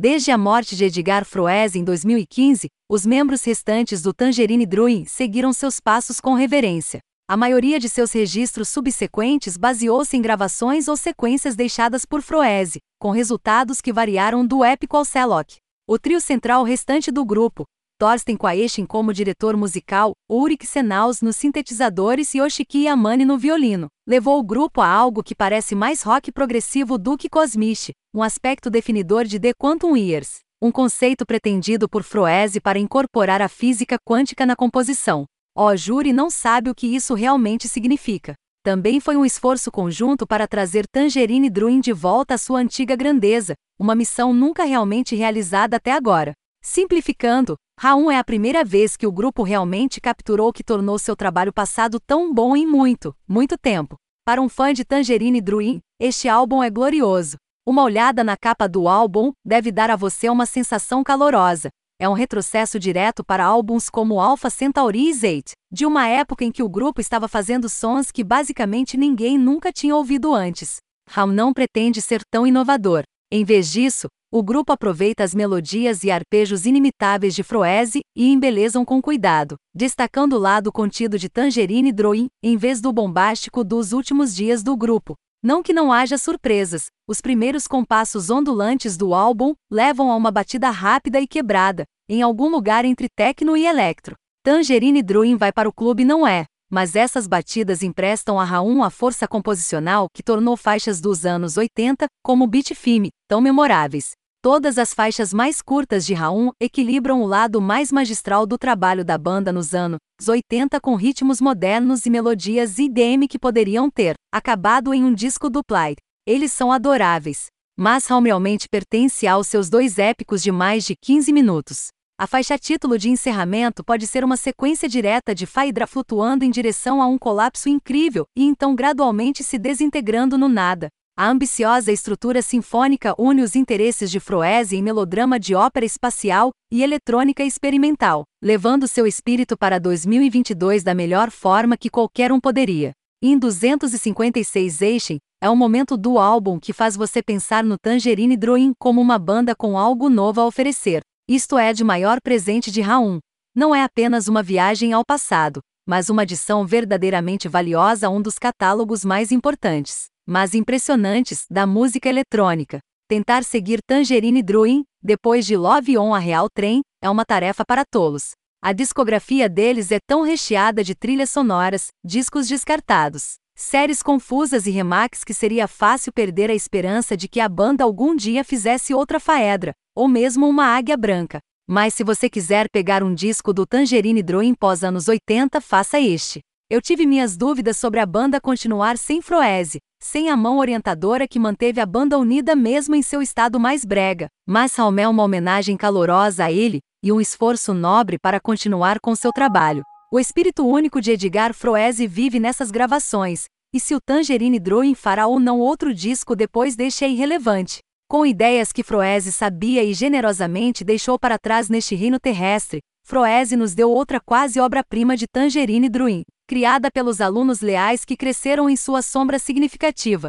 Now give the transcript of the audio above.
Desde a morte de Edgar Froese em 2015, os membros restantes do Tangerine Dream seguiram seus passos com reverência. A maioria de seus registros subsequentes baseou-se em gravações ou sequências deixadas por Froese, com resultados que variaram do épico ao Celloc. O trio central restante do grupo, Thorsten Quaeshin como diretor musical, Ulrich Senaus nos sintetizadores e Oshiki Yamane no violino, levou o grupo a algo que parece mais rock progressivo do que cosmiche, um aspecto definidor de The Quantum Years, um conceito pretendido por Froese para incorporar a física quântica na composição. O júri não sabe o que isso realmente significa. Também foi um esforço conjunto para trazer Tangerine Dream de volta à sua antiga grandeza, uma missão nunca realmente realizada até agora. Simplificando, Raum é a primeira vez que o grupo realmente capturou o que tornou seu trabalho passado tão bom em muito, muito tempo. Para um fã de Tangerine Dream, este álbum é glorioso. Uma olhada na capa do álbum deve dar a você uma sensação calorosa. É um retrocesso direto para álbuns como Alpha Centauri e Zate, de uma época em que o grupo estava fazendo sons que basicamente ninguém nunca tinha ouvido antes. Raum não pretende ser tão inovador. Em vez disso, o grupo aproveita as melodias e arpejos inimitáveis de Froese e embelezam com cuidado, destacando o lado contido de Tangerine Drouin, em vez do bombástico dos últimos dias do grupo. Não que não haja surpresas, os primeiros compassos ondulantes do álbum levam a uma batida rápida e quebrada, em algum lugar entre techno e electro. Tangerine Drouin vai para o clube não é, mas essas batidas emprestam a Raum a força composicional que tornou faixas dos anos 80, como Beat Film, tão memoráveis. Todas as faixas mais curtas de Raum equilibram o lado mais magistral do trabalho da banda nos anos 80 com ritmos modernos e melodias IDM que poderiam ter acabado em um disco duplate. Eles são adoráveis, mas Raum realmente pertence aos seus dois épicos de mais de 15 minutos. A faixa título de encerramento pode ser uma sequência direta de Faidra flutuando em direção a um colapso incrível e então gradualmente se desintegrando no nada. A ambiciosa estrutura sinfônica une os interesses de Froese em melodrama de ópera espacial e eletrônica experimental, levando seu espírito para 2022 da melhor forma que qualquer um poderia. Em 256 Eixen, é o momento do álbum que faz você pensar no Tangerine Dream como uma banda com algo novo a oferecer. Isto é de maior presente de Raum. Não é apenas uma viagem ao passado, mas uma adição verdadeiramente valiosa a um dos catálogos mais importantes, mas impressionantes, da música eletrônica. Tentar seguir Tangerine Dream, depois de Love on a Real Train, é uma tarefa para tolos. A discografia deles é tão recheada de trilhas sonoras, discos descartados, séries confusas e remakes que seria fácil perder a esperança de que a banda algum dia fizesse outra faedra, ou mesmo uma águia branca. Mas se você quiser pegar um disco do Tangerine Dream pós anos 80, faça este. Eu tive minhas dúvidas sobre a banda continuar sem Froese, sem a mão orientadora que manteve a banda unida mesmo em seu estado mais brega, mas Raul é uma homenagem calorosa a ele e um esforço nobre para continuar com seu trabalho. O espírito único de Edgar Froese vive nessas gravações, e se o Tangerine Dream fará ou não outro disco depois deste é irrelevante com ideias que Froese sabia e generosamente deixou para trás neste reino terrestre, Froese nos deu outra quase obra-prima de Tangerine Druin, criada pelos alunos leais que cresceram em sua sombra significativa.